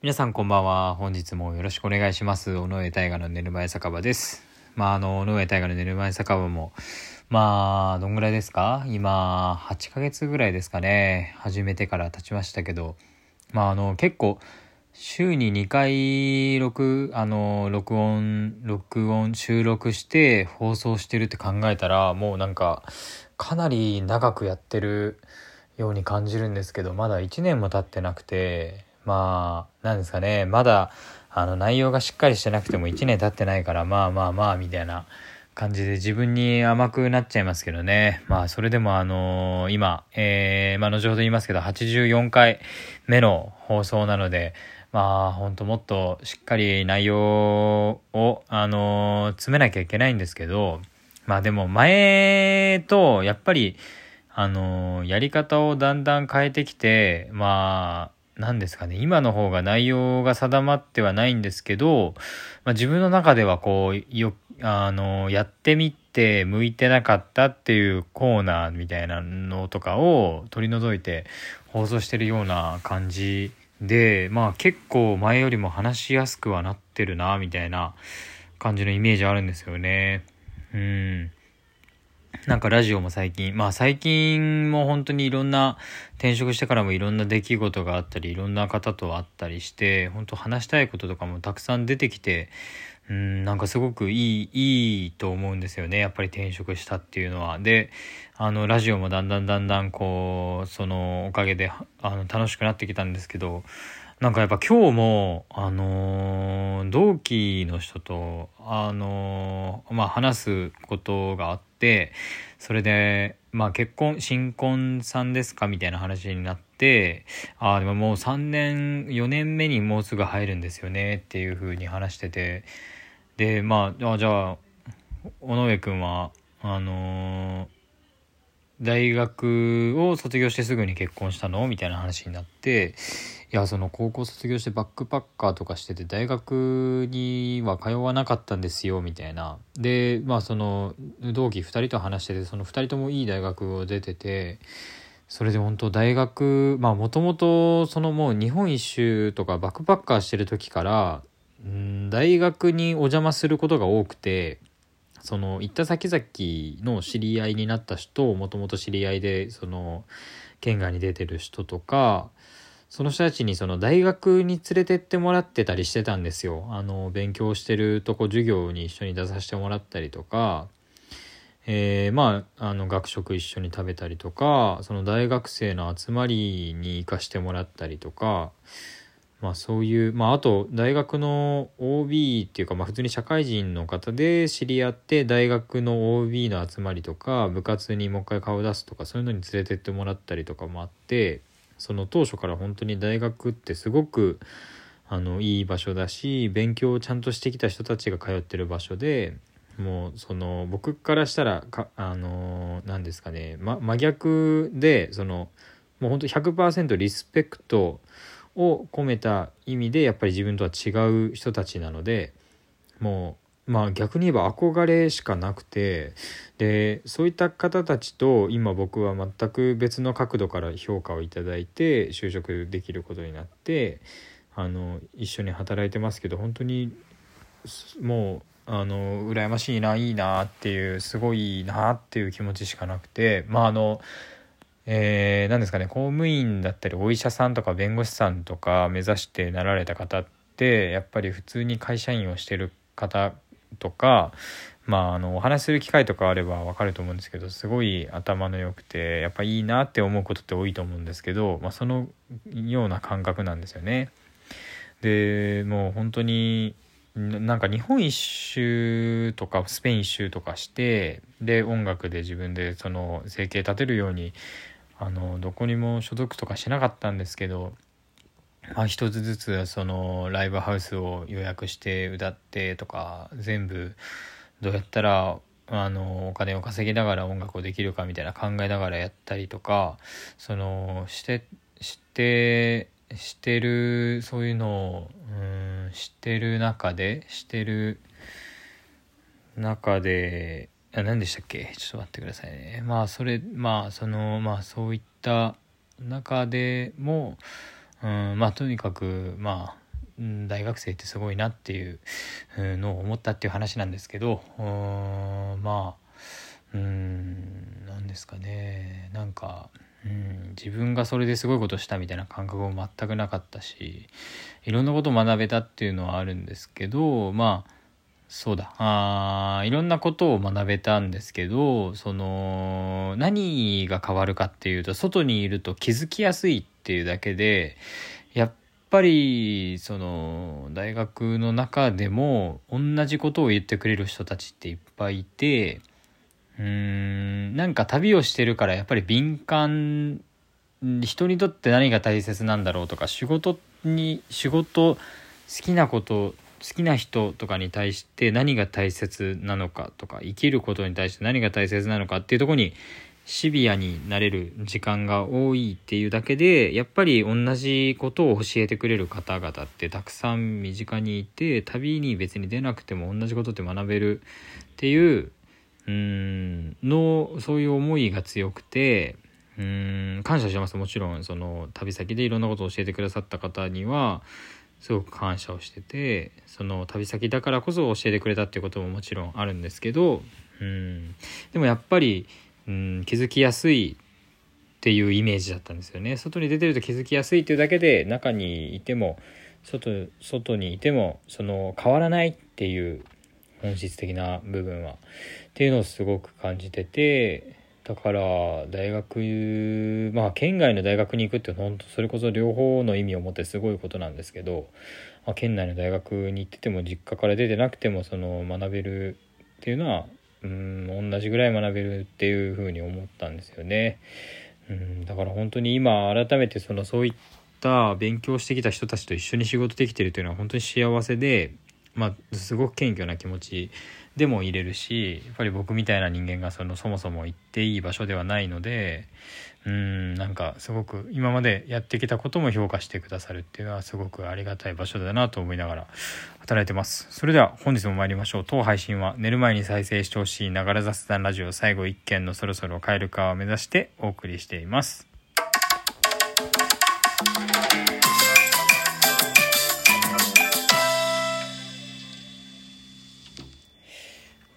皆さんこんばんは。本日もよろしくお願いします。尾上大河の寝る前酒場です。まあ、あの、尾上大河の寝る前酒場も、まあ、どんぐらいですか？今、8ヶ月ぐらいですかね。始めてから経ちましたけど、まあ、あの、結構、週に2回録、あの、録音、録音、収録して放送してるって考えたら、もうなんか、かなり長くやってるように感じるんですけど、まだ1年も経ってなくて、まあ、なんですかね、まだ、あの、内容がしっかりしてなくても1年経ってないから、まあまあまあ、みたいな感じで自分に甘くなっちゃいますけどね。まあ、それでもあのー、今、えー、まあ、後ほど言いますけど、84回目の放送なので、まあ、ほんともっとしっかり内容を、あのー、詰めなきゃいけないんですけど、まあでも前と、やっぱり、あのやり方をだんだん変えてきて、まあ、何ですかね、今の方が内容が定まってはないんですけど、まあ、自分の中ではこう、よ、あの、やってみて向いてなかったっていうコーナーみたいなのとかを取り除いて放送してるような感じで、まあ結構前よりも話しやすくはなってるな、みたいな感じのイメージあるんですよね。うん。なんかラジオも最近、まあ最近も本当にいろんな転職してからもいろんな出来事があったり、いろんな方と会ったりして、本当話したいこととかもたくさん出てきて、うん、なんかすごくいい、いいと思うんですよね。やっぱり転職したっていうのは。で、あの、ラジオもだんだんだんだんこう、そのおかげで、あの、楽しくなってきたんですけど、なんかやっぱ今日も、あのー、同期の人と、あのー、まあ話すことがあって、それで、まあ結婚、新婚さんですか？みたいな話になって、ああ、でももう3年、4年目にもうすぐ入るんですよね？っていう風に話してて、で、まあ、あじゃあ、尾上くんは、あのー、大学を卒業してすぐに結婚したの？みたいな話になって、いや、その高校卒業してバックパッカーとかしてて、大学には通わなかったんですよ、みたいな。で、まあその、同期2人と話してて、その2人ともいい大学を出てて、それで本当大学、まあもともとそのもう日本一周とかバックパッカーしてる時から、ん大学にお邪魔することが多くて、その行った先々の知り合いになった人をもともと知り合いで、その、県外に出てる人とか、その人たちにその大学に連れてってもらってたりしてたんですよ。あの、勉強してるとこ授業に一緒に出させてもらったりとか、えー、まあ、あの、学食一緒に食べたりとか、その大学生の集まりに行かしてもらったりとか、まあそういう、まああと大学の OB っていうかまあ普通に社会人の方で知り合って大学の OB の集まりとか部活にもう一回顔出すとかそういうのに連れてってもらったりとかもあって。その当初から本当に大学ってすごくあのいい場所だし勉強をちゃんとしてきた人たちが通ってる場所でもうその僕からしたらかあの何ですかね、ま、真逆でそのもう本当100%リスペクトを込めた意味でやっぱり自分とは違う人たちなのでもうまあ逆に言えば憧れしかなくてでそういった方たちと今僕は全く別の角度から評価をいただいて就職できることになってあの一緒に働いてますけど本当にもうあの羨ましいないいなっていうすごいなっていう気持ちしかなくてまああのえー、何ですかね公務員だったりお医者さんとか弁護士さんとか目指してなられた方ってやっぱり普通に会社員をしてる方とか、まあ、あの、お話しする機会とかあればわかると思うんですけど、すごい頭の良くて、やっぱいいなって思うことって多いと思うんですけど、まあ、そのような感覚なんですよね。で、もう本当に、なんか日本一周とかスペイン一周とかしてで音楽で自分でその生計立てるようにあのどこにも所属とかしなかったんですけどまあ、一つずつそのライブハウスを予約して歌ってとか全部どうやったらあのお金を稼ぎながら音楽をできるかみたいな考えながらやったりとかそのしてしてしてるそういうのをうんしてる中でしてる中であ何でしたっけ？ちょっと待ってくださいね。まあそれまあそのまあそういった中でもうんまあとにかくまあ大学生ってすごいなっていうのを思ったっていう話なんですけどまあうん何ですかね。なんかうん自分がそれですごいことしたみたいな感覚も全くなかったしいろんなことを学べたっていうのはあるんですけどまあそうだ。あいろんなことを学べたんですけどその何が変わるかっていうと外にいると気づきやすいってていうだけでやっぱりその大学の中でも同じことを言ってくれる人たちっていっぱいいてうーんなんか旅をしてるからやっぱり敏感人にとって何が大切なんだろうとか仕事に仕事好きなこと好きな人とかに対して何が大切なのかとか生きることに対して何が大切なのかっていうとこにシビアになれる時間が多いっていうだけでやっぱり同じことを教えてくれる方々ってたくさん身近にいて旅に別に出なくても同じことって学べるっていううんのそういう思いが強くてうん感謝します。もちろんその旅先でいろんなことを教えてくださった方にはすごく感謝をしててその旅先だからこそ教えてくれたっていうことももちろんあるんですけどうんでもやっぱりうん気づきやすいっていうイメージだったんですよね。外に出てると気づきやすいっていうだけで中にいても外外にいてもその変わらないっていう本質的な部分はっていうのをすごく感じててだから大学まあ県外の大学に行くって本当それこそ両方の意味を持ってすごいことなんですけど、まあ、県内の大学に行ってても実家から出てなくてもその学べるっていうのはうん同じぐらい学べるっていうふうに思ったんですよね。うんだから本当に今改めてそのそういった勉強してきた人たちと一緒に仕事できてるというのは本当に幸せで、まあ、すごく謙虚な気持ちでも入れるしやっぱり僕みたいな人間がそのそもそも行っていい場所ではないのでうんなんかすごく今までやってきたことも評価してくださるっていうのはすごくありがたい場所だなと思いながら働いてます。それでは本日も参りましょう。当配信は寝る前に再生してほしいながら雑談ラジオ最後1件のそろそろ帰るかを目指してお送りしています。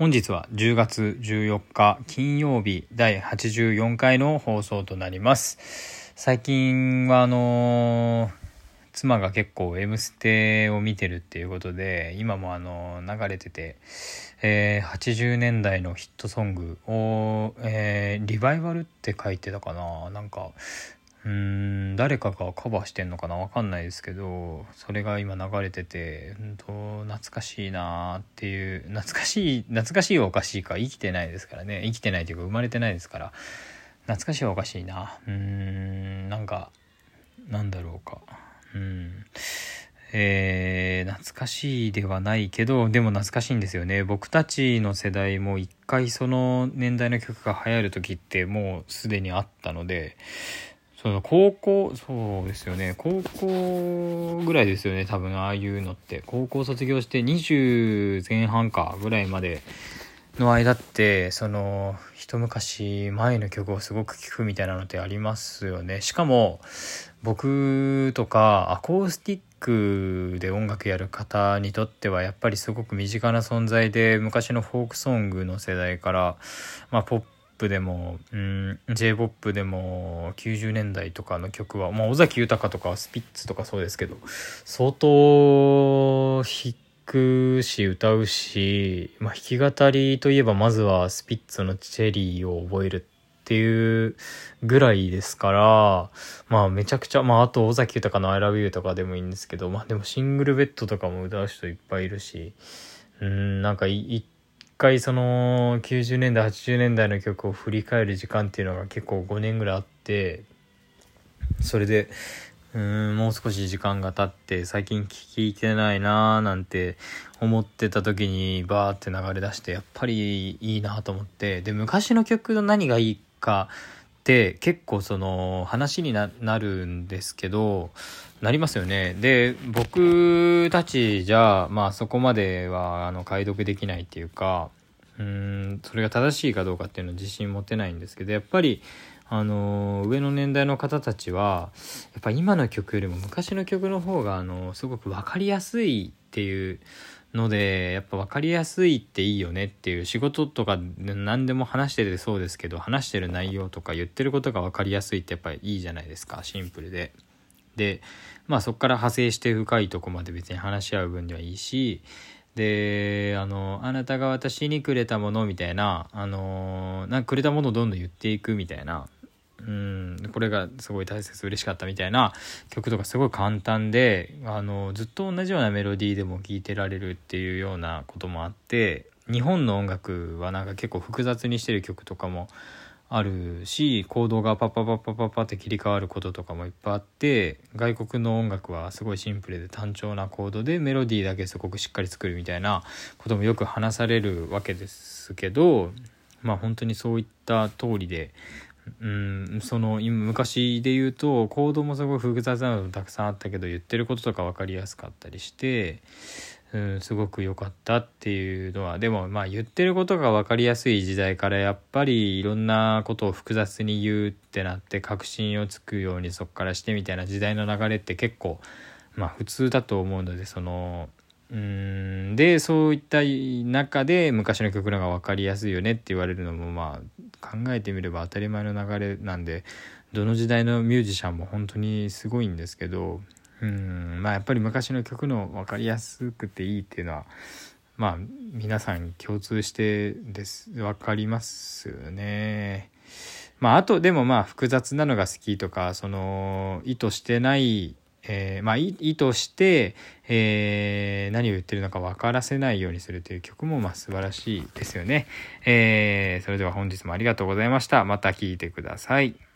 本日は10月14日金曜日第84回の放送となります。最近はあのー、妻が結構「M ステ」を見てるっていうことで今もあの流れてて、えー、80年代のヒットソングを、えー、リバイバルって書いてたかななんか誰かがカバーしてんのかな？わかんないですけどそれが今流れてて本当懐かしいなーっていう懐かしい懐かしいはおかしいか生きてないですからね。生きてないというか生まれてないですから。懐かしいはおかしいな。うーんなんかなんだろうか。うん。えー、懐かしいではないけどでも懐かしいんですよね。僕たちの世代も一回その年代の曲が流行る時ってもうすでにあったのでその高校そうですよね。高校ぐらいですよね多分ああいうのって。高校卒業して20前半かぐらいまでの間ってその一昔前の曲をすごく聴くみたいなのってありますよね。しかも僕とかアコースティックで音楽やる方にとってはやっぱりすごく身近な存在で昔のフォークソングの世代から、まあ、ポッププでも、うん、J-POP でも90年代とかの曲は、まあ、尾崎豊とかスピッツとかそうですけど、相当弾くし歌うし、まあ、弾き語りといえばまずはスピッツのチェリーを覚えるっていうぐらいですから、まあめちゃくちゃ、まああと尾崎豊の I love you とかでもいいんですけど、まあでもシングルベッドとかも歌う人いっぱいいるし、うん、なんか一回その90年代80年代の曲を振り返る時間っていうのが結構5年ぐらいあってそれでうんもう少し時間が経って最近聴いてないなーなんて思ってた時にバーって流れ出してやっぱりいいなと思ってで昔の曲の何がいいかって結構その話になるんですけどなりますよね。で僕たちじゃまあそこまではあの解読できないっていうかうんそれが正しいかどうかっていうのは自信持てないんですけどやっぱりあの上の年代の方たちはやっぱ今の曲よりも昔の曲の方があのすごく分かりやすいっていうのでやっぱ分かりやすいっていいよねっていう仕事とか何でも話しててそうですけど話してる内容とか言ってることが分かりやすいってやっぱりいいじゃないですかシンプルで。でまあそこから派生して深いとこまで別に話し合う分にはいいしであのあなたが私にくれたものみたいなあのなんかくれたものをどんどん言っていくみたいなうん。これがすごい大切嬉しかったみたいな曲とかすごい簡単であのずっと同じようなメロディーでも聴いてられるっていうようなこともあって日本の音楽はなんか結構複雑にしてる曲とかもあるしコードがパッパパッパパッパって切り替わることとかもいっぱいあって外国の音楽はすごいシンプルで単調なコードでメロディーだけすごくしっかり作るみたいなこともよく話されるわけですけどまあ本当にそういった通りでうんその今昔で言うとコードもすごい複雑なのもたくさんあったけど言ってることとか分かりやすかったりしてうんすごく良かったっていうのはでもまあ言ってることが分かりやすい時代からやっぱりいろんなことを複雑に言うってなって確信をつくようにそっからしてみたいな時代の流れって結構まあ普通だと思うのでそのうんでそういった中で昔の曲の方が分かりやすいよねって言われるのもまあ考えてみれば当たり前の流れなんでどの時代のミュージシャンも本当にすごいんですけどうんまあやっぱり昔の曲の分かりやすくていいっていうのはまあ皆さん共通してです分かりますよね。まああとでもまあ複雑なのが好きとかその意図してないえー、まあ、意図して、えー、何を言ってるのか分からせないようにするという曲も、まあ、素晴らしいですよね。えー、それでは本日もありがとうございました。また聴いてください。